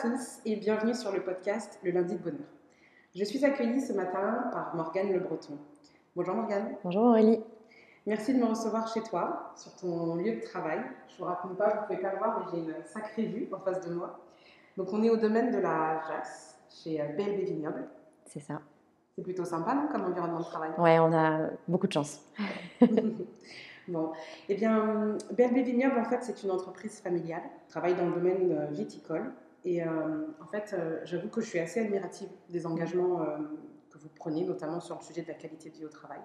Tous et bienvenue sur le podcast Le lundi de bonheur. Je suis accueillie ce matin par Morgane Le Breton. Bonjour Morgane. Bonjour Aurélie. Merci de me recevoir chez toi, sur ton lieu de travail. Je ne vous raconte pas, vous ne pouvez pas le voir, mais j'ai une sacrée vue en face de moi. Donc on est au domaine de la Jasse, chez euh, BLB Vignoble. C'est ça. C'est plutôt sympa, non, comme environnement de travail? Ouais, on a beaucoup de chance. bon, eh bien, BLB Vignoble, en fait, c'est une entreprise familiale, travaille dans le domaine euh, viticole. Et euh, en fait, j'avoue que je suis assez admirative des engagements que vous prenez, notamment sur le sujet de la qualité de vie au travail.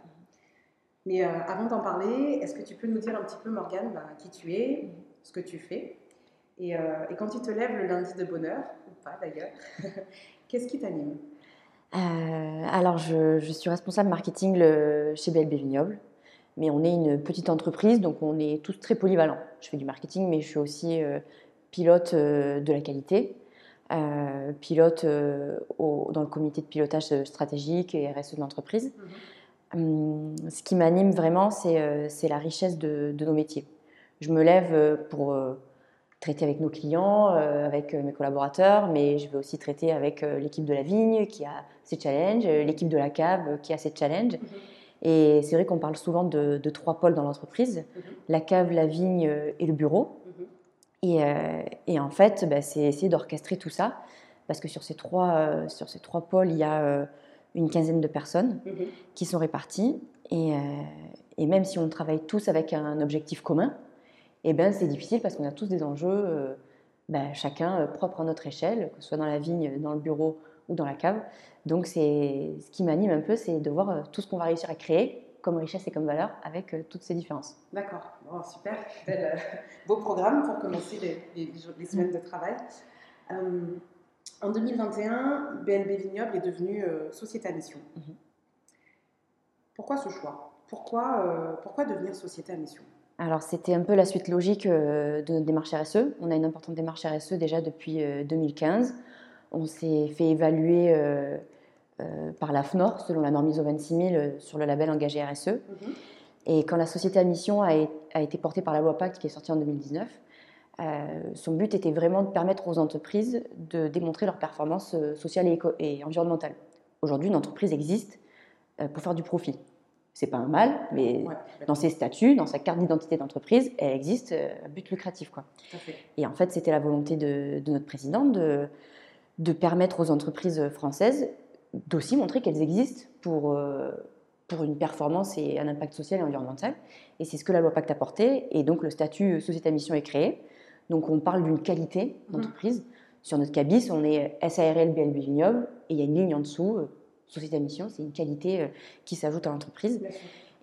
Mais avant d'en parler, est-ce que tu peux nous dire un petit peu, Morgane, bah, qui tu es, ce que tu fais? Et, quand tu te lèves le lundi de bonheur, ou pas d'ailleurs, qu'est-ce qui t'anime? Euh, alors, je, suis responsable marketing chez BLB Vignoble, mais on est une petite entreprise, donc on est tous très polyvalents. Je fais du marketing, mais je suis aussi euh, pilote euh, de la qualité, pilote dans le comité de pilotage stratégique et RSE de l'entreprise. Mhm. Hum, ce qui m'anime vraiment, c'est la richesse de, de, nos métiers. Je me lève pour traiter avec nos clients, euh, avec euh, mes collaborateurs, mais je vais aussi traiter avec euh, l'équipe de la vigne qui a ses challenges, l'équipe de la cave qui a ses challenges. Mhm. Et c'est vrai qu'on parle souvent de, trois pôles dans l'entreprise, mhm. la cave, la vigne et le bureau. Mhm. et, en fait, bah, c'est essayer d'orchestrer tout ça, parce que sur ces trois, sur ces trois pôles, il y a une quinzaine de personnes qui sont réparties. Et, et, même si on travaille tous avec un objectif commun, eh ben, c'est difficile parce qu'on a tous des enjeux, euh, ben, chacun euh, propre à notre échelle, que ce soit dans la vigne, dans le bureau ou dans la cave. Donc, c'est ce qui m'anime un peu, c'est de voir euh, tout ce qu'on va réussir à créer comme richesse et comme valeur avec toutes ces différences. D'accord, super, beau programme pour commencer les, semaines de travail. en 2021, BNB Vignoble est devenue société à mission. Mhm. Pourquoi ce choix? Pourquoi, pourquoi devenir société à mission? Alors, c'était un peu la suite logique euh, de notre démarche RSE. On a une importante démarche RSE déjà depuis 2015. Euh, On s'est fait évaluer euh, par la FNOR, selon la norme ISO 26000, sur le label engagé RSE. Mhm. Et quand la société à mission a, été portée par la loi Pacte, qui est sortie en 2019, son but était vraiment de permettre aux entreprises de démontrer leur performance sociale et, et environnementale. Aujourd'hui, une entreprise existe pour faire du profit c'est pas un mal, mais dans ses statuts, dans sa carte d'identité d'entreprise, elle existe à euh, but lucratif. Quoi. Et en fait, c'était la volonté de, notre président de, de, permettre aux entreprises françaises d'aussi montrer qu'elles existent pour, euh, pour une performance et un impact social et environnemental. Et c'est ce que la loi Pacte a porté. Et donc, le statut société à mission est créé. Donc, on parle d'une qualité d'entreprise. Sur notre cabis, on est SARL BLB Vignoble et il y a une ligne en dessous euh, société à mission, c'est une qualité euh, qui s'ajoute à l'entreprise.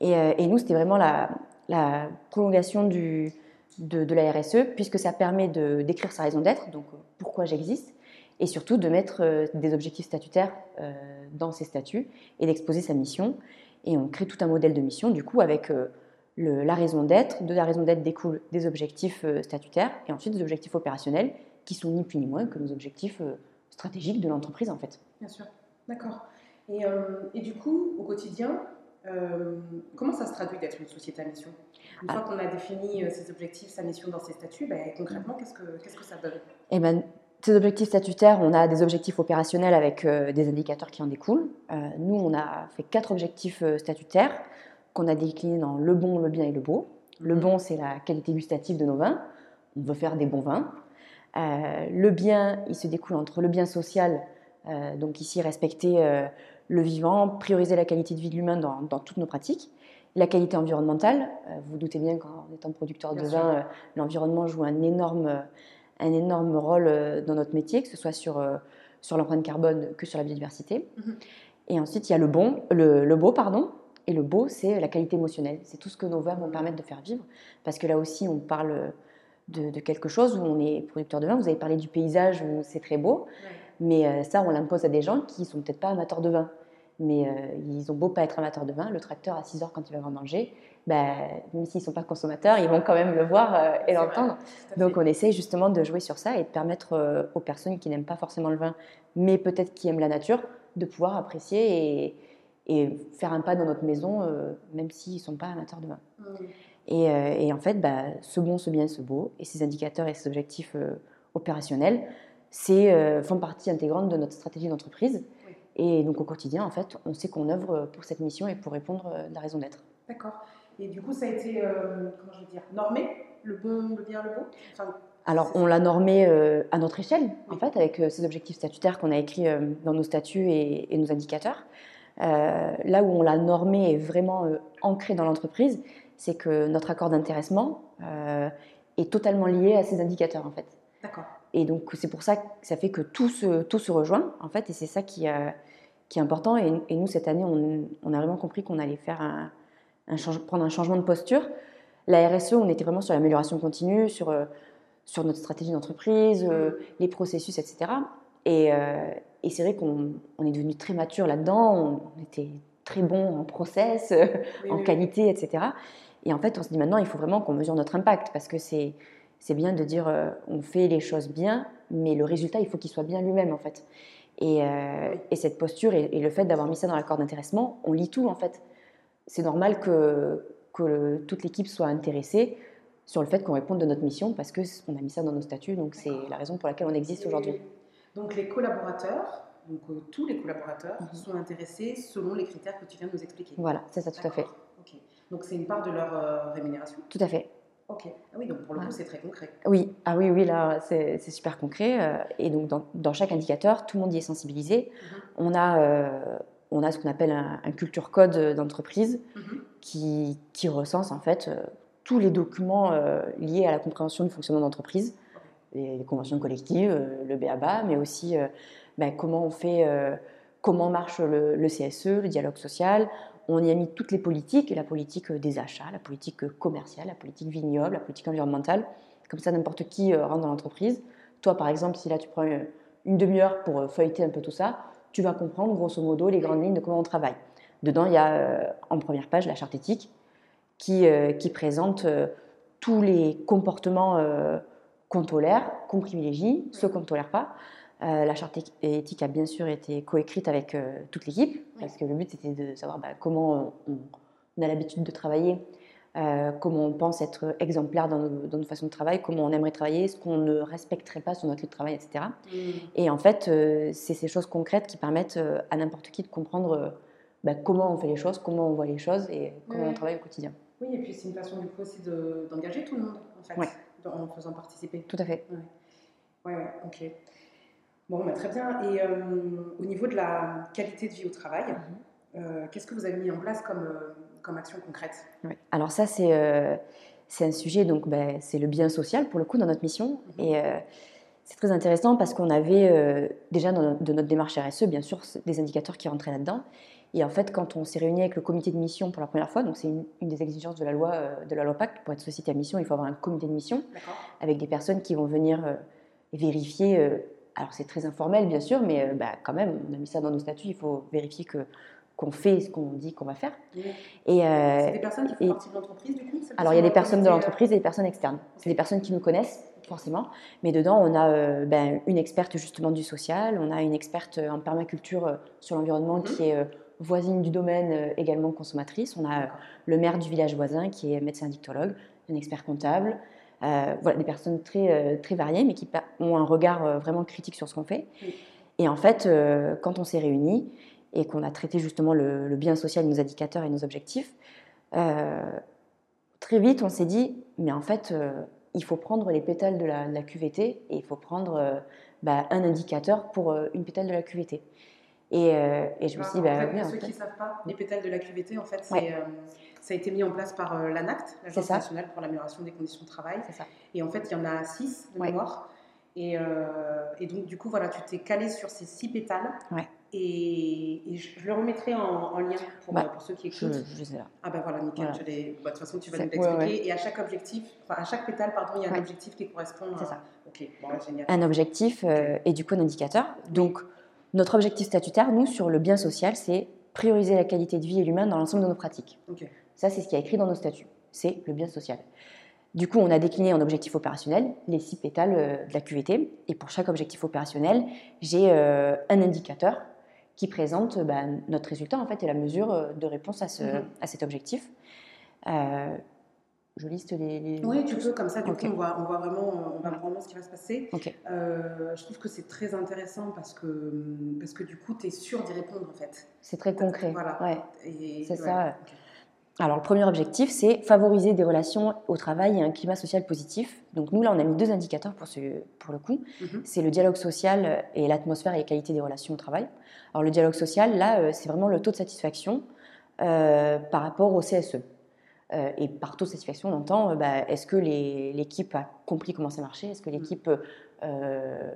Euh, et, nous, c'était vraiment la, prolongation du, de, la RSE, puisque ça permet de, d'écrire sa raison d'être, donc euh, pourquoi j'existe, et surtout de mettre des objectifs statutaires dans ces statuts et d'exposer sa mission. Et on crée tout un modèle de mission, du coup, avec la raison d'être. De la raison d'être découlent des objectifs statutaires et ensuite des objectifs opérationnels, qui sont ni plus ni moins que nos objectifs stratégiques de l'entreprise, en fait. Bien sûr, d'accord. Euh, et, du coup, au quotidien, euh, comment ça se traduit d'être une société à mission? Une fois ah. qu'on a défini euh, ses objectifs, sa mission dans ses statuts, ben, concrètement, qu'est-ce que, qu'est-ce que ça donne? Eh ben, ces objectifs statutaires, on a des objectifs opérationnels avec des indicateurs qui en découlent. nous, on a fait quatre objectifs statutaires qu'on a déclinés dans le bon, le bien et le beau. Le bon, c'est la qualité gustative de nos vins. On veut faire des bons vins. le bien, il se découle entre le bien social, donc ici respecter le vivant, prioriser la qualité de vie de l'humain dans, toutes nos pratiques. La qualité environnementale, euh, vous, doutez bien qu'en étant producteur de vin, euh, l'environnement joue un énorme, un énorme rôle euh, dans notre métier, que ce soit sur, sur l'empreinte carbone que sur la biodiversité. Mhm. Et ensuite, il y a le bon, le, beau, pardon. Et le beau, c'est la qualité émotionnelle. C'est tout ce que nos vins vont permettre de faire vivre. Parce que là aussi, on parle de, quelque chose où on est producteur de vin. Vous avez parlé du paysage où c'est très beau. Mais ça, on l'impose à des gens qui sont peut-être pas amateurs de vin. Mais euh, ils ont beau pas être amateurs de vin, le tracteur à 6 heures quand il va vendanger, bah, même s'ils ne sont pas consommateurs, ils vont quand même le voir euh, et l'entendre. Donc on essaye justement de jouer sur ça et de permettre euh, aux personnes qui n'aiment pas forcément le vin, mais peut-être qui aiment la nature, de pouvoir apprécier et, et faire un pas dans notre maison, même s'ils ne sont pas amateurs de vin. Mmh. Et, et, en fait, bah, ce bon, ce bien, ce beau, et ces indicateurs et ces objectifs opérationnels, c'est, font partie intégrante de notre stratégie d'entreprise. Et donc au quotidien, en fait, on sait qu'on œuvre pour cette mission et pour répondre à la raison d'être. D'accord. Et du coup, ça a été, comment je veux dire, normé, le bon, le bien, le beau? Alors, on l'a normé euh, à notre échelle, en fait, avec euh, ces objectifs statutaires qu'on a écrits euh, dans nos statuts et, nos indicateurs. là où on l'a normé et vraiment ancré dans l'entreprise, c'est que notre accord d'intéressement est totalement lié à ces indicateurs, en fait. D'accord. Et donc, c'est pour ça que ça fait que tout se, tout se rejoint, en fait, et c'est ça qui, qui, est important. Et, nous, cette année, on, a vraiment compris qu'on allait faire un, prendre un changement de posture. La RSE, on était vraiment sur l'amélioration continue, sur sur notre stratégie d'entreprise, euh, mm. les processus, etc. Euh, et, c'est vrai qu'on est devenu très mature là-dedans, on, était très bon en process, en qualité, etc. Et en fait, on se dit maintenant, il faut vraiment qu'on mesure notre impact parce que c'est c'est bien de dire euh, on fait les choses bien, mais le résultat, il faut qu'il soit bien lui-même en fait. Et, et cette posture et, le fait d'avoir mis ça dans l'accord d'intéressement, on lit tout en fait. C'est normal que, que toute l'équipe soit intéressée sur le fait qu'on réponde de notre mission parce qu'on a mis ça dans nos statuts, donc c'est la raison pour laquelle on existe aujourd'hui. Donc les collaborateurs, donc euh, tous les collaborateurs mhm. sont intéressés selon les critères que tu viens de nous expliquer. Voilà, c'est ça tout à fait. Donc c'est une part de leur euh, rémunération? Tout à fait. Ok. Ah oui, donc pour le coup, c'est très concret. Oui, ah oui, oui, là, c'est super concret. Euh, et donc, dans, chaque indicateur, tout le monde y est sensibilisé. Mhm. On a, on a ce qu'on appelle un, culture code d'entreprise mhm. qui, qui, recense en fait tous les documents euh, liés à la compréhension du fonctionnement d'entreprise, les, conventions collectives, euh, le BABA, mais aussi euh, ben, comment on fait, comment marche le, CSE, le dialogue social. On y a mis toutes les politiques, la politique des achats, la politique commerciale, la politique vignoble, la politique environnementale. Comme ça, n'importe qui rentre dans l'entreprise. Toi, par exemple, si là tu prends une demi-heure pour feuilleter un peu tout ça, tu vas comprendre grosso modo les grandes lignes de comment on travaille. Dedans, il y a en première page la charte éthique, qui, euh, qui présente euh, tous les comportements euh, qu'on tolère, qu'on privilégie, ceux qu'on ne tolère pas. la charte éthique a bien sûr été coécrite avec toute l'équipe, parce que le but c'était de savoir bah, comment on, a l'habitude de travailler, comment on pense être exemplaire dans nos, dans nos, façons de travail, comment on aimerait travailler, ce qu'on ne respecterait pas sur notre lieu de travail, etc. Mm. Et en fait, c'est ces choses concrètes qui permettent à n'importe qui de comprendre bah, comment on fait les choses, comment on voit les choses et comment on travaille au quotidien. Oui, et puis c'est une façon du coup aussi d'engager tout le monde, en fait, en faisant participer. Tout à fait. Oui, ouais, ok. Bon, bah, très bien. Et euh, au niveau de la qualité de vie au travail, mhm. euh, qu'est-ce que vous avez mis en place comme, euh, comme action concrète Alors ça, c'est c'est un sujet, donc ben, c'est le bien social pour le coup dans notre mission. Mhm. Et c'est très intéressant parce qu'on avait déjà dans, de notre démarche RSE, bien sûr, des indicateurs qui rentraient là-dedans. Et en fait, quand on s'est réuni avec le comité de mission pour la première fois, donc c'est une, des exigences de la loi euh, de la loi Pacte, pour être société à mission, il faut avoir un comité de mission avec des personnes qui vont venir euh, vérifier. Euh, alors c'est très informel bien sûr, mais bah, quand même, on a mis ça dans nos statuts, il faut vérifier que qu'on fait ce qu'on dit qu'on va faire. Et c'est des personnes qui font partie de l'entreprise du coup Alors il y a des personnes de l'entreprise et des personnes externes. C'est des personnes qui nous connaissent forcément, mais dedans on a ben, une experte justement du social, on a une experte en permaculture sur l'environnement mhm. qui est voisine du domaine, euh, également consommatrice. On a euh, le maire du village voisin qui est médecin dictologue, un expert comptable. Euh, voilà, des personnes très, très variées, mais qui ont un regard vraiment critique sur ce qu'on fait. Et en fait, quand on s'est réunis et qu'on a traité justement le, bien social, nos indicateurs et nos objectifs, très vite, on s'est dit, mais en fait, il faut prendre les pétales de la, QVT et il faut prendre bah, un indicateur pour une pétale de la QVT. Euh, et, je me suis dit, bah, pour ceux qui ne savent pas, les pétales de la QVT, en fait, euh, ça a été mis en place par euh, l'ANACT, l'Agence nationale pour l'amélioration des conditions de travail. Ça. Et en fait, il y en a six de mémoire. Et, et, donc, du coup, voilà, tu t'es calé sur ces six pétales. Et, je, le remettrai en, lien pour, bah, pour, ceux qui écoutent. Je, sais là. Ah ben voilà, nickel. Bah, de toute façon, tu vas nous l'expliquer. Et à chaque objectif, enfin à chaque pétale, pardon, il y a un objectif qui correspond. C'est ça. Ok, bon, génial. Un objectif et du coup un indicateur. Donc, notre objectif statutaire, nous, sur le bien social, c'est prioriser la qualité de vie et l'humain dans l'ensemble de nos pratiques. Ça, c'est ce qui est écrit dans nos statuts. C'est le bien social. Du coup, on a décliné en objectif opérationnel les six pétales euh, de la QVT. Et pour chaque objectif opérationnel, j'ai euh, un indicateur qui présente bah, notre résultat en fait et la mesure euh, de réponse à, ce, mm-hmm. à cet objectif. je liste les. Oui, tu peux, comme ça, du coup, on voit, on voit vraiment, on va vraiment ce qui va se passer. Euh, je trouve que c'est très intéressant parce que, parce que du coup, tu es sûr d'y répondre, en fait. C'est très concret. Voilà. Ouais. C'est ça. Alors, le premier objectif, c'est favoriser des relations au travail et un climat social positif. Donc, nous, là, on a mis deux indicateurs pour, ce, pour le coup. Mhm. C'est le dialogue social et l'atmosphère et la qualité des relations au travail. Alors, le dialogue social, là, euh, c'est vraiment le taux de satisfaction euh, par rapport au CSE. Euh, et par taux de satisfaction, on entend euh, bah, est-ce que l'équipe a compris comment ça marchait? Est-ce que mm. l'équipe euh,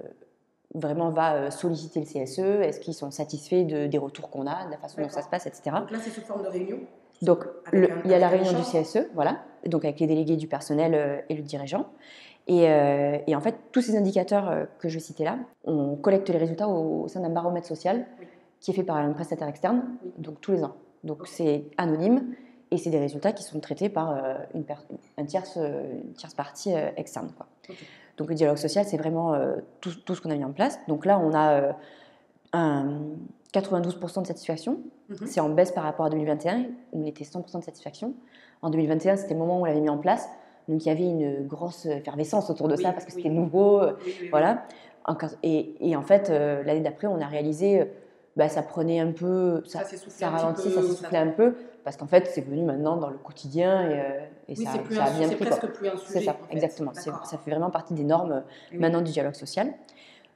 vraiment va solliciter le CSE Est-ce qu'ils sont satisfaits de, des retours qu'on a, de la façon dont ça se passe, etc. Donc là, c'est sous forme de réunion? Donc, il y a la réunion du CSE, voilà, donc avec les délégués du personnel et le dirigeant. Et, en fait, tous ces indicateurs que je citais là, on collecte les résultats au, sein d'un baromètre social qui est fait par un prestataire externe, donc tous les ans. Donc c'est anonyme et c'est des résultats qui sont traités par euh, une, tierce, une, tierce, partie euh, externe. Quoi. Donc le dialogue social, c'est vraiment euh, tout, tout, ce qu'on a mis en place. Donc là, on a un 92% de satisfaction. Mhm. C'est en baisse par rapport à 2021, où on était 100% de satisfaction. En 2021, c'était le moment où on l'avait mis en place. Donc il y avait une grosse effervescence autour de ça parce que c'était nouveau. voilà. Et, et, en fait, l'année d'après, on a réalisé bah, ça prenait un peu, ça, ça, ça ralentit, ça s'essoufflait un peu, parce qu'en fait, c'est venu maintenant dans le quotidien et, euh, et ça, ça, a bien pris. C'est plus un sujet. C'est ça, exactement. Ça fait vraiment partie des normes maintenant du dialogue social.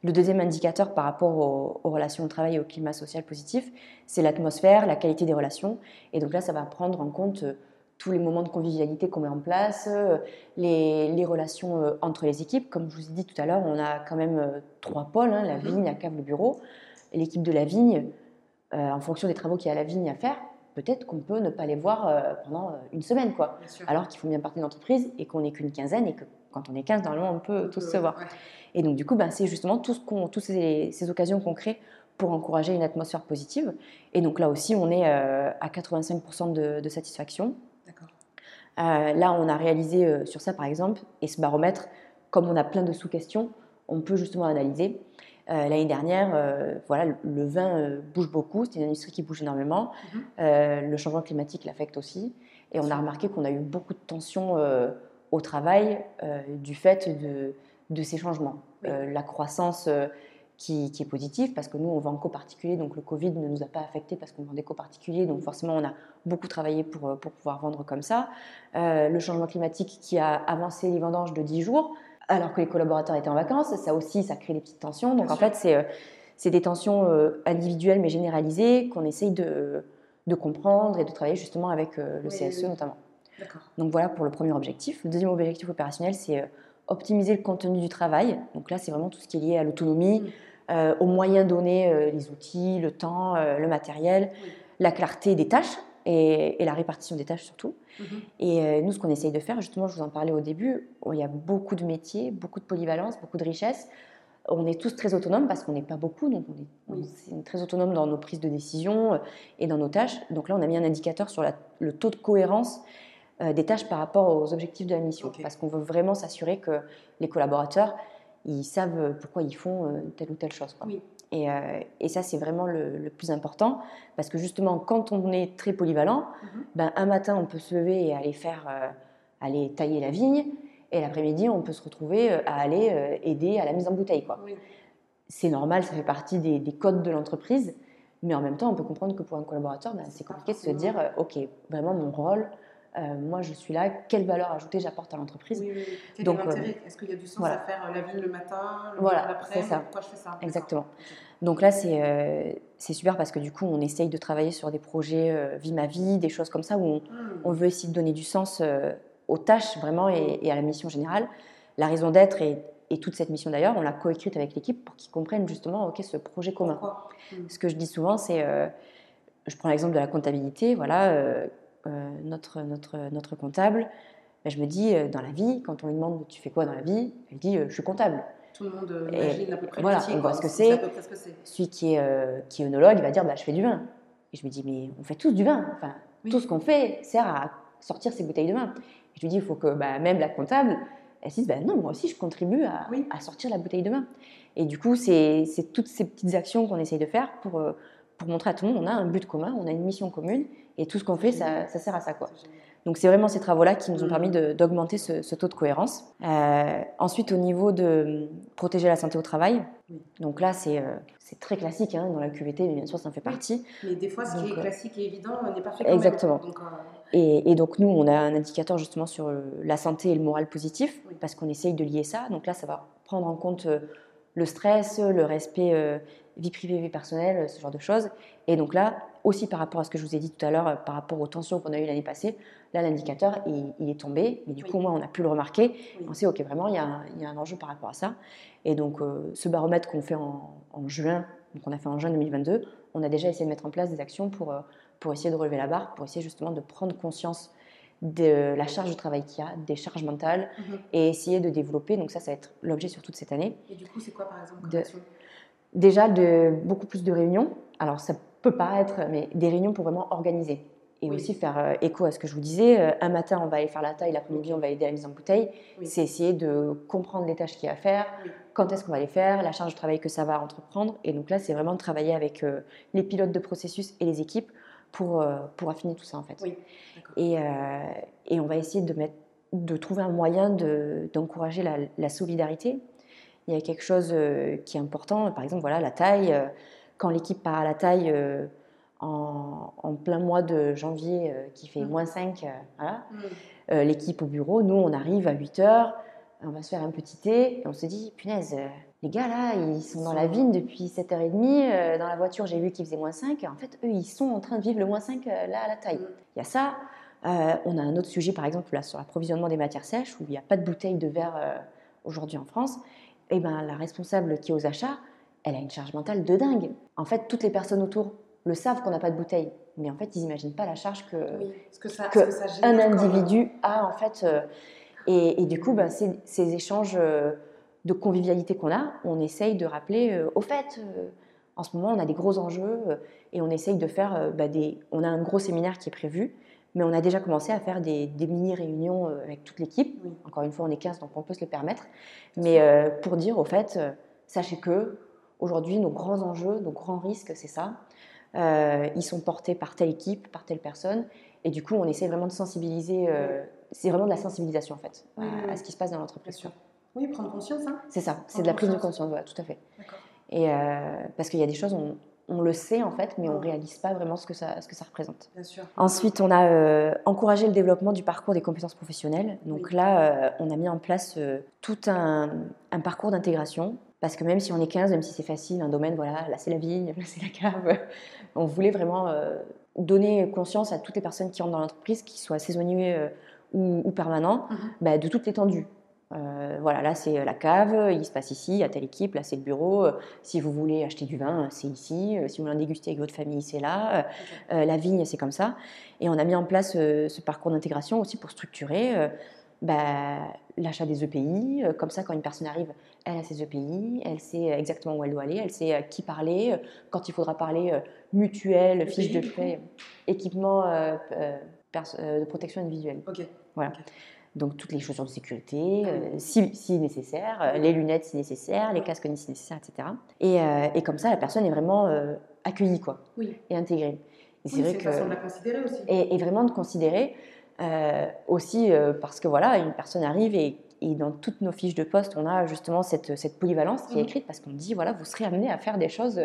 Le deuxième indicateur par rapport aux, relations au travail et au climat social positif, c'est l'atmosphère, la qualité des relations. Et donc là, ça va prendre en compte euh, tous les moments de convivialité qu'on met en place, euh, les, les, relations entre les équipes. Comme je vous ai dit tout à l'heure, on a quand même trois pôles, hein, la mm-hmm. vigne, la cave, le bureau l'équipe de la vigne, euh, en fonction des travaux qu'il y a à la vigne à faire, peut-être qu'on peut ne pas les voir euh, pendant euh, une semaine, quoi. Alors qu'ils font bien partie de l'entreprise et qu'on n'est qu'une quinzaine et que quand on est 15, normalement, on peut tous se voir. Et donc, du coup, ben, c'est justement tout ce toutes ces, ces, occasions qu'on crée pour encourager une atmosphère positive. Et donc là aussi, on est à 85% de, de, satisfaction. là, on a réalisé sur ça, par exemple, et ce baromètre, comme on a plein de sous-questions, on peut justement analyser euh, l'année dernière, euh, voilà, le vin euh, bouge beaucoup, c'est une industrie qui bouge énormément. Mhm. le changement climatique l'affecte aussi. Et on a remarqué qu'on a eu beaucoup de tensions au travail du fait de, ces changements. la croissance qui, est positive, parce que nous, on vend qu'aux particuliers, donc le Covid ne nous a pas affecté parce qu'on vendait qu'aux particuliers, donc forcément, on a beaucoup travaillé pour, pour pouvoir vendre comme ça. le changement climatique qui a avancé les vendanges de 10 jours, alors que les collaborateurs étaient en vacances. Ça aussi, ça crée des petites tensions. Donc en fait, euh, c'est des tensions euh, individuelles mais généralisées qu'on essaye de, comprendre et de travailler justement avec euh, le CSE notamment. Donc voilà pour le premier objectif. Le deuxième objectif opérationnel, c'est optimiser le contenu du travail. Donc là, c'est vraiment tout ce qui est lié à l'autonomie, mm. aux moyens donnés, les outils, le temps, le matériel, la clarté des tâches et, la répartition des tâches surtout. Mhm. Et euh, nous, ce qu'on essaye de faire, justement, je vous en parlais au début, il y a beaucoup de métiers, beaucoup de polyvalence, beaucoup de richesse. On est tous très autonomes parce qu'on n'est pas beaucoup, donc on est, très autonome dans nos prises de décision euh, et dans nos tâches. Donc là, on a mis un indicateur sur le taux de cohérence euh, des tâches par rapport aux objectifs de la mission, parce qu'on veut vraiment s'assurer que les collaborateurs, ils savent pourquoi ils font telle ou telle chose. Quoi. Oui. Euh, et, ça, c'est vraiment le, plus important, parce que justement, quand on est très polyvalent, mhm. ben, un matin, on peut se lever et aller faire, euh, aller tailler la vigne, et l'après-midi, on peut se retrouver euh, à aller aider à la mise en bouteille. Quoi. C'est normal, ça fait partie des, codes de l'entreprise, mais en même temps, on peut comprendre que pour un collaborateur, ben, c'est compliqué de se dire, ok, vraiment mon rôle, euh, moi je suis là, quelle valeur ajoutée j'apporte à l'entreprise. Oui, oui. Donc, euh, est-ce qu'il y a du sens à faire euh, la ville le matin, le voilà, après ça. Pourquoi je fais ça Exactement. Donc là, c'est c'est super parce que du coup, on essaye de travailler sur des projets vie ma vie, des choses comme ça où hmm. on, veut essayer de donner du sens aux tâches vraiment et, à la mission générale. La raison d'être et, toute cette mission d'ailleurs, on l'a coécrite avec l'équipe pour qu'ils comprennent justement ok ce projet commun. Hmm. Ce que je dis souvent, c'est je prends l'exemple de la comptabilité, voilà, euh, notre, notre, notre comptable, ben, je me dis, euh, dans la vie, quand on lui demande tu fais quoi dans la vie, elle dit euh, je suis comptable. Tout le monde imagine à peu près voilà, on voit ce que c'est. Celui qui est, qui est œnologue, il va dire bah, je fais du vin. Et je me dis mais on fait tous du vin. Enfin, tout ce qu'on fait sert à sortir ces bouteilles de vin. Et je lui dis il faut que bah, même la comptable, elle se dise bah, non, moi aussi je contribue à, à, sortir la bouteille de vin. Et du coup, c'est toutes ces petites actions qu'on essaye de faire pour pour montrer à tout le monde, on a un but commun, on a une mission commune, et tout ce qu'on fait, ça, sert à ça. Quoi. Donc c'est vraiment ces travaux-là qui nous ont permis d'augmenter ce, taux de cohérence. Euh, ensuite, au niveau de protéger la santé au travail, donc là c'est euh, très classique hein, dans la QVT, mais bien sûr ça en fait partie. Mais des fois, ce qui est euh, classique et évident n'est pas fait. Exactement. et, et, donc nous, on a un indicateur justement sur la santé et le moral positif, parce qu'on essaye de lier ça. Donc là, ça va prendre en compte le stress, le respect vie privée, vie personnelle, ce genre de choses. Et donc là, aussi par rapport à ce que je vous ai dit tout à l'heure, par rapport aux tensions qu'on a eues l'année passée, là, l'indicateur, il, est tombé. Mais du coup, moi, on a pu le remarquer. On sait, OK, vraiment, il y, a un, enjeu par rapport à ça. Et donc, euh, ce baromètre qu'on fait en, juin, donc on a fait en juin 2022, on a déjà essayé de mettre en place des actions pour, euh, pour essayer de relever la barre, pour essayer justement de prendre conscience de la charge de travail qu'il y a, des charges mentales, mhm. et essayer de développer. Donc ça, ça va être l'objet sur toute cette année. Et du coup, c'est quoi, par exemple, Déjà, de, beaucoup plus de réunions. Alors, ça peut pas être, mais des réunions pour vraiment organiser. Et aussi faire euh, écho à ce que je vous disais. Euh, un matin, on va aller faire la taille, l'après-midi, on va aider à la mise en bouteille. C'est essayer de comprendre les tâches qu'il y a à faire, quand est-ce qu'on va les faire, la charge de travail que ça va entreprendre. Et donc là, c'est vraiment de travailler avec euh, les pilotes de processus et les équipes pour, pour affiner tout ça, en fait. et, et, on va essayer de, mettre, de trouver un moyen d'encourager la, la, solidarité. Il y a quelque chose qui est important, par exemple, voilà, la taille. quand l'équipe part à la taille en, plein mois de janvier euh, qui fait mm. moins 5, euh, voilà. Mm. Euh, l'équipe au bureau, nous on arrive à 8 heures, on va se faire un petit thé et on se dit, punaise, les gars là, ils sont dans la vigne depuis 7h30, dans la voiture j'ai vu qu'il faisait moins 5, en fait eux ils sont en train de vivre le moins 5 là à la taille. Mm. Il y a ça, on a un autre sujet par exemple là sur l'approvisionnement des matières sèches où il n'y a pas de bouteille de verre aujourd'hui en France, eh ben la responsable qui est aux achats, elle a une charge mentale de dingue. En fait, toutes les personnes autour le savent qu'on n'a pas de bouteille, mais en fait, ils n'imaginent pas la charge que, un individu a en fait. Euh, et, du coup, bah, ces, échanges euh, de convivialité qu'on a, on essaye de rappeler. Euh, au fait, en ce moment, on a des gros enjeux et on essaye de faire bah, des. On a un gros séminaire qui est prévu. Mais on a déjà commencé à faire des, mini-réunions avec toute l'équipe. Encore une fois, on est 15, donc on peut se le permettre. Mais pour dire, au fait, sachez que aujourd'hui, nos grands enjeux, nos grands risques, c'est ça. Euh, ils sont portés par telle équipe, par telle personne. Et du coup, on essaie vraiment de sensibiliser. Euh, c'est vraiment de la sensibilisation, en fait, à, ce qui se passe dans l'entreprise. Oui, prendre conscience. Hein. c'est ça, c'est de la prise de conscience, voilà, tout à fait. Et euh, parce qu'il y a des choses, on, on, le sait en fait, mais on ne réalise pas vraiment ce que ça, ce que ça représente. Bien sûr. Ensuite, on a encouragé le développement du parcours des compétences professionnelles. Donc là, on a mis en place tout un, un parcours d'intégration parce que même si on est 15, même si c'est facile, un domaine, voilà, là c'est la vigne, là c'est la cave, on voulait vraiment euh, donner conscience à toutes les personnes qui rentrent dans l'entreprise, qu'ils soient saisonniers euh, ou, permanents, mhm. bah, de toute l'étendue. Euh, voilà, là c'est la cave, il se passe ici, à telle équipe, là c'est le bureau. Si vous voulez acheter du vin, c'est ici. Si vous voulez en déguster avec votre famille, c'est là. la vigne, c'est comme ça. Et on a mis en place ce parcours d'intégration aussi pour structurer bah, l'achat des EPI. Euh, comme ça, quand une personne arrive, elle a ses EPI, elle sait exactement où elle doit aller, elle sait à qui parler, euh, quand il faudra parler euh, mutuelle, fiche de paie, équipement de protection individuelle. Ok. Voilà. Donc toutes les chaussures de sécurité, si, si, nécessaire, les lunettes si nécessaire, les casques si nécessaire, etc. Et, et, comme ça, la personne est vraiment accueillie quoi, oui. et intégrée. Et c'est vrai que façon de la considérer aussi. Et, et, vraiment de considérer euh, aussi euh, parce que voilà, une personne arrive et, dans toutes nos fiches de poste, on a justement cette, cette polyvalence qui est mhm. écrite parce qu'on dit voilà, vous serez amené à faire des choses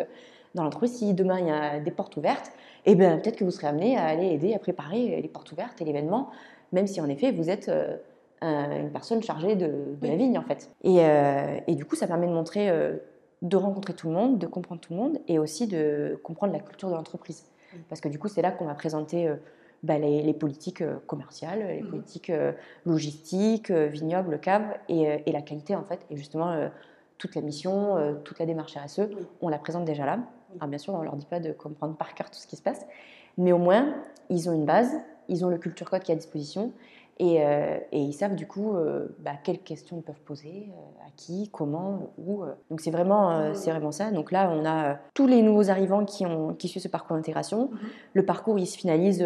dans l'entreprise. Si demain il y a des portes ouvertes, et eh bien peut-être que vous serez amené à aller aider à préparer les portes ouvertes et l'événement, même si en effet vous êtes euh, une personne chargée de, la vigne en fait. Et, et, du coup, ça permet de montrer, de rencontrer tout le monde, de comprendre tout le monde et aussi de comprendre la culture de l'entreprise. Parce que du coup, c'est là qu'on va présenter bah, les, politiques euh, commerciales, les mmh. politiques euh, logistiques, euh, vignobles, caves et, et, la qualité en fait. Et justement, toute la mission, toute la démarche RSE, on la présente déjà là. Alors bien sûr, on ne leur dit pas de comprendre par cœur tout ce qui se passe, mais au moins, ils ont une base, ils ont le culture code qui est à disposition et, et ils savent du coup bah, quelles questions ils peuvent poser, à qui, comment, où. Donc c'est vraiment, c'est vraiment ça. Donc là, on a tous les nouveaux arrivants qui, ont, qui suivent ce parcours d'intégration. Mmh. Le parcours, il se finalise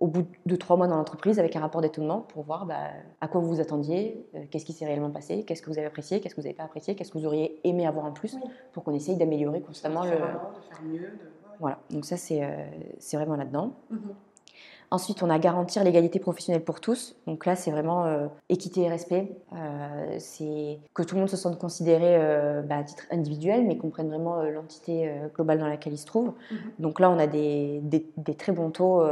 au bout de trois mois dans l'entreprise avec un rapport d'étonnement pour voir bah, à quoi vous vous attendiez, euh, qu'est-ce qui s'est réellement passé, qu'est-ce que vous avez apprécié, qu'est-ce que vous n'avez pas apprécié, qu'est-ce que vous auriez aimé avoir en plus pour qu'on essaye d'améliorer constamment le. Voilà, donc ça c'est euh, vraiment là-dedans. Mhm. Ensuite, on a garantir l'égalité professionnelle pour tous. Donc là, c'est vraiment euh, équité et respect. Euh, c'est que tout le monde se sente considéré euh, bah, à titre individuel, mais comprenne vraiment l'entité globale dans laquelle il se trouve. Mhm. Donc là, on a des, des, très bons taux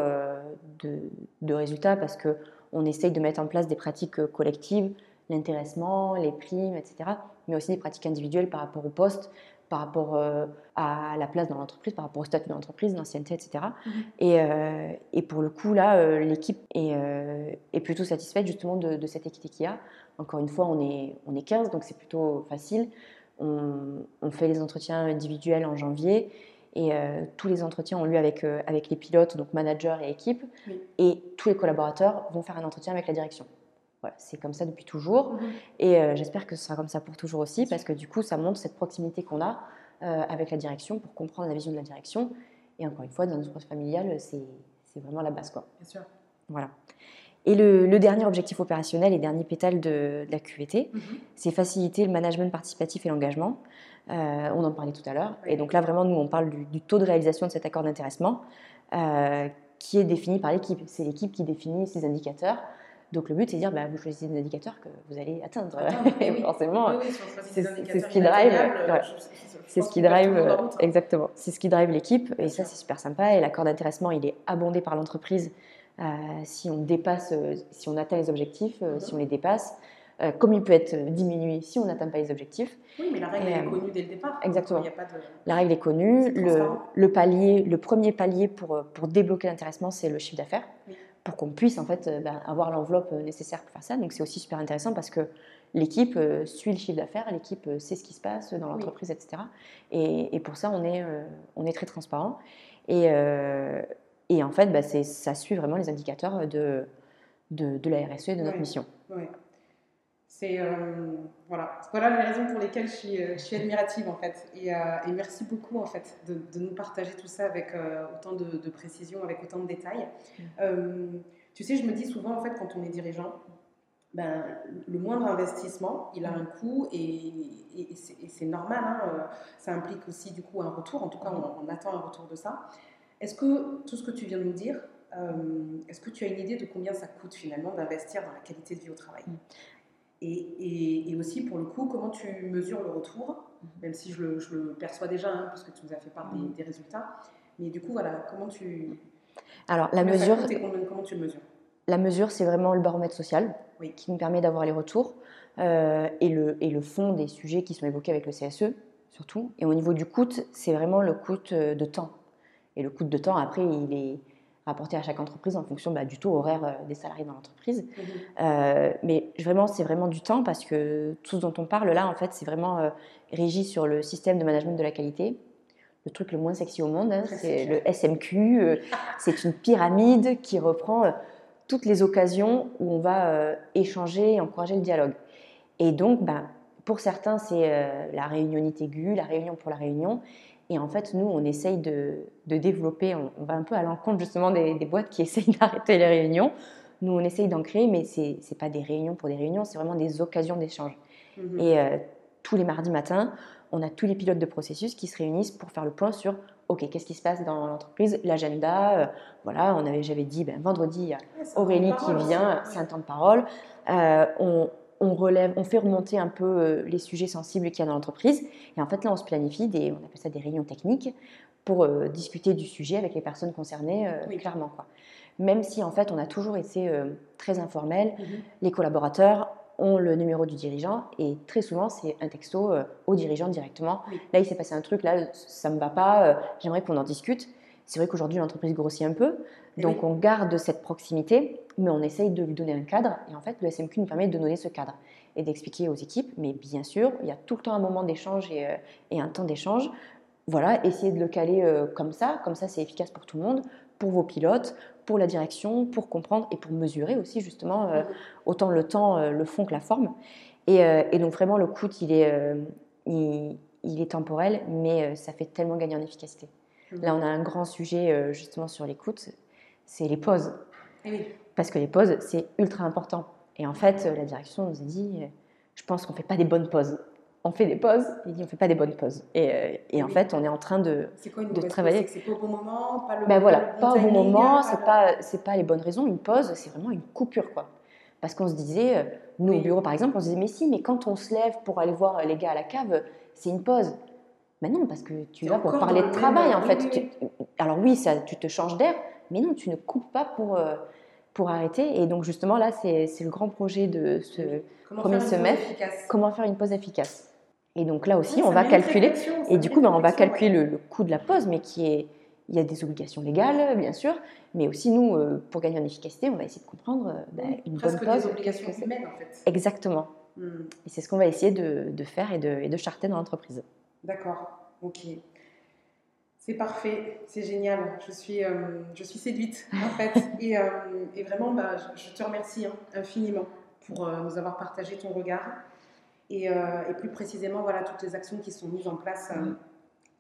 de, de, résultats parce que on essaye de mettre en place des pratiques collectives, l'intéressement, les primes, etc., mais aussi des pratiques individuelles par rapport au poste, par rapport euh, à la place dans l'entreprise, par rapport au statut de l'entreprise, l'ancienneté, etc. Mhm. Et, euh, et, pour le coup, là, euh, l'équipe est, est, plutôt satisfaite justement de, cette équité qu'il y a. Encore une fois, on est, on est 15, donc c'est plutôt facile. On, on, fait les entretiens individuels en janvier. Et tous les entretiens ont lieu avec, avec les pilotes, donc managers et équipe. Et tous les collaborateurs vont faire un entretien avec la direction. Voilà, c'est comme ça depuis toujours. Mhm. Et euh, j'espère que ce sera comme ça pour toujours aussi, parce que du coup, ça montre cette proximité qu'on a euh, avec la direction pour comprendre la vision de la direction. Et encore une fois, dans notre projet familial, c'est vraiment la base. Quoi. Bien sûr. Voilà. Et le, dernier objectif opérationnel et dernier pétale de, la QVT, mhm. c'est faciliter le management participatif et l'engagement. Euh, on en parlait tout à l'heure. Et donc là, vraiment, nous, on parle du, du taux de réalisation de cet accord d'intéressement qui est défini par l'équipe. C'est l'équipe qui définit ces indicateurs. Donc le but, c'est de dire, bah, vous choisissez des indicateurs que vous allez atteindre. et forcément, c'est ce qui drive. C'est ce qui drive, exactement. C'est ce qui drive l'équipe. Et ça, c'est super sympa. Et l'accord d'intéressement, il est abondé par l'entreprise euh, si on dépasse, euh, si on atteint les objectifs, euh, mhm. si on les dépasse. comme il peut être diminué si on n'atteint pas les objectifs. Oui, mais la règle est connue dès le départ. Exactement. La règle est connue. le, le, palier, le premier palier pour, pour débloquer l'intéressement, c'est le chiffre d'affaires. Oui pour qu'on puisse en fait euh, ben, avoir l'enveloppe euh, nécessaire pour faire ça. Donc c'est aussi super intéressant parce que l'équipe euh, suit le chiffre d'affaires, l'équipe sait ce qui se passe dans l'entreprise, etc. Et, pour ça, on est, on est très transparent. Et, et en fait, ben, ça suit vraiment les indicateurs de, de, la RSE et de notre mission. C'est voilà. voilà les raisons pour lesquelles je suis, je suis admirative en fait. Et, et, merci beaucoup en fait de, de, nous partager tout ça avec autant de, de, précision, avec autant de détails. Mm. tu sais, je me dis souvent en fait quand on est dirigeant, ben, le moindre investissement, il a un coût et, et, c'est normal. Hein, ça implique aussi du coup un retour. En tout cas, on, on attend un retour de ça. Est-ce que tout ce que tu viens de nous dire, est-ce que tu as une idée de combien ça coûte finalement d'investir dans la qualité de vie au travail? Et, aussi, pour le coup, comment tu mesures le retour, mhm. même si je le, perçois déjà, hein, parce que tu nous as fait part des, mhm. résultats. Mais du coup, voilà, comment tu. Alors, la mesure. comment tu le mesures? La mesure, c'est vraiment le baromètre social qui nous permet d'avoir les retours euh, et, le, et le fond des sujets qui sont évoqués avec le CSE, surtout. Et au niveau du coût, c'est vraiment le coût euh, de temps. Et le coût de temps, après, il est rapporté à chaque entreprise en fonction bah, du taux horaire euh, des salariés dans l'entreprise. Mhm. Euh, mais vraiment, c'est vraiment du temps parce que tout ce dont on parle là, en fait, c'est vraiment euh, régi sur le système de management de la qualité. Le truc le moins sexy au monde, hein, c'est le SMQ. c'est une pyramide qui reprend toutes les occasions où on va échanger et encourager le dialogue. Et donc, bah, pour certains, c'est la réunionite aiguë, la réunion pour la réunion. Et en fait, nous, on essaye de, développer, on, va un peu à l'encontre justement des, boîtes qui essayent d'arrêter les réunions. Nous, on essaye d'en créer, mais ce n'est pas des réunions pour des réunions, c'est vraiment des occasions d'échange. Mhm. Et euh, tous les mardis matins, on a tous les pilotes de processus qui se réunissent pour faire le point sur OK, qu'est-ce qui se passe dans l'entreprise, l'agenda. Euh, voilà, on avait, j'avais dit, ben, vendredi, il y a Aurélie qui vient, c'est un temps de parole. Euh, on, on relève, on fait remonter un peu euh, les sujets sensibles qu'il y a dans l'entreprise. Et en fait, là, on se planifie des, on appelle ça des réunions techniques pour euh, discuter du sujet avec les personnes concernées, euh, clairement. Quoi. Même si, en fait, on a toujours été très informel, mhm. les collaborateurs ont le numéro du dirigeant et très souvent, c'est un texto au dirigeant directement. Là, il s'est passé un truc, là, ça ne me va pas, j'aimerais qu'on en discute. C'est vrai qu'aujourd'hui, l'entreprise grossit un peu, donc on garde cette proximité, mais on essaye de lui donner un cadre. Et en fait, le SMQ nous permet de donner ce cadre et d'expliquer aux équipes. Mais bien sûr, il y a tout le temps un moment d'échange et, euh, un temps d'échange. Voilà, essayez de le caler euh, comme ça. Comme ça, c'est efficace pour tout le monde, pour vos pilotes, pour la direction, pour comprendre et pour mesurer aussi justement euh, autant le temps, le fond que la forme. Et, donc vraiment, le coût, il est, il est temporel, mais ça fait tellement gagner en efficacité. Mmh. Là, on a un grand sujet justement sur l'écoute c'est les pauses. Eh Parce que les pauses, c'est ultra important. Et en fait, la direction nous a dit, je pense qu'on ne fait pas des bonnes pauses. on fait des pauses. Il dit, on fait pas des bonnes pauses. Et, euh, et en Oui. fait, on est en train de. C'est quoi une de travailler. pause? C'est pas au bon moment, pas le Ben voilà, bon pas au bon moment, c'est pas, pas les bonnes raisons. Une pause, c'est vraiment une coupure, quoi. Parce qu'on se disait, euh, nous Oui. au bureau par exemple, on se disait, mais si, mais quand on se lève pour aller voir les gars à la cave, c'est une pause. Mais non, parce que tu là pour parler de travail, en fait. Tu- alors oui, ça, tu te changes d'air, mais non, tu ne coupes pas pour, euh, pour arrêter. Et donc justement, là, c'est le grand projet de ce Comment premier semestre. comment faire une pause efficace. Et donc là aussi, Ouais, on va calculer. Et du coup, ben, on va calculer ouais. le, le coût de la pause, mais qui est, il y a des obligations légales, bien sûr, mais aussi nous, euh, pour gagner en efficacité, on va essayer de comprendre euh, ben, une Presque bonne pause. des obligations humaines en fait. Exactement. Hmm, Et c'est ce qu'on va essayer de, de faire et de, et de charter dans l'entreprise. D'accord, ok. C'est parfait, c'est génial. Je suis, euh, je suis séduite en fait. et, euh, et vraiment, bah, je, te remercie hein, infiniment pour euh, nous avoir partagé ton regard. Et, et plus précisément, voilà, toutes les actions qui sont mises en place euh,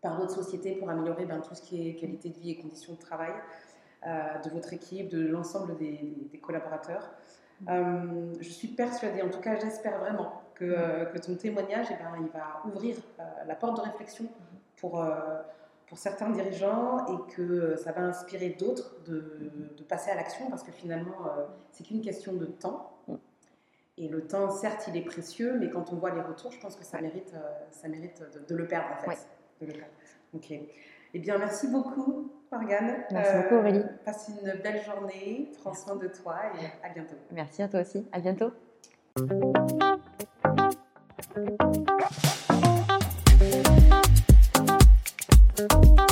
par votre société pour améliorer ben, tout ce qui est qualité de vie et conditions de travail de votre équipe, de l'ensemble des, des collaborateurs. Euh, je suis persuadée, en tout cas j'espère vraiment, que, que ton témoignage, eh ben, il va ouvrir la porte de réflexion pour, euh, pour certains dirigeants et que ça va inspirer d'autres de, de passer à l'action parce que finalement, euh, c'est qu'une question de temps. Et le temps, certes, il est précieux, mais quand on voit les retours, je pense que ça mérite, euh, ça mérite de, de le perdre en fait. Ouais. De le perdre. Ok. Eh bien, merci beaucoup, Morgane. Merci beaucoup, Aurélie. Passe une belle journée, prends soin de toi et à bientôt. Merci à toi aussi. À bientôt. Thank Bye.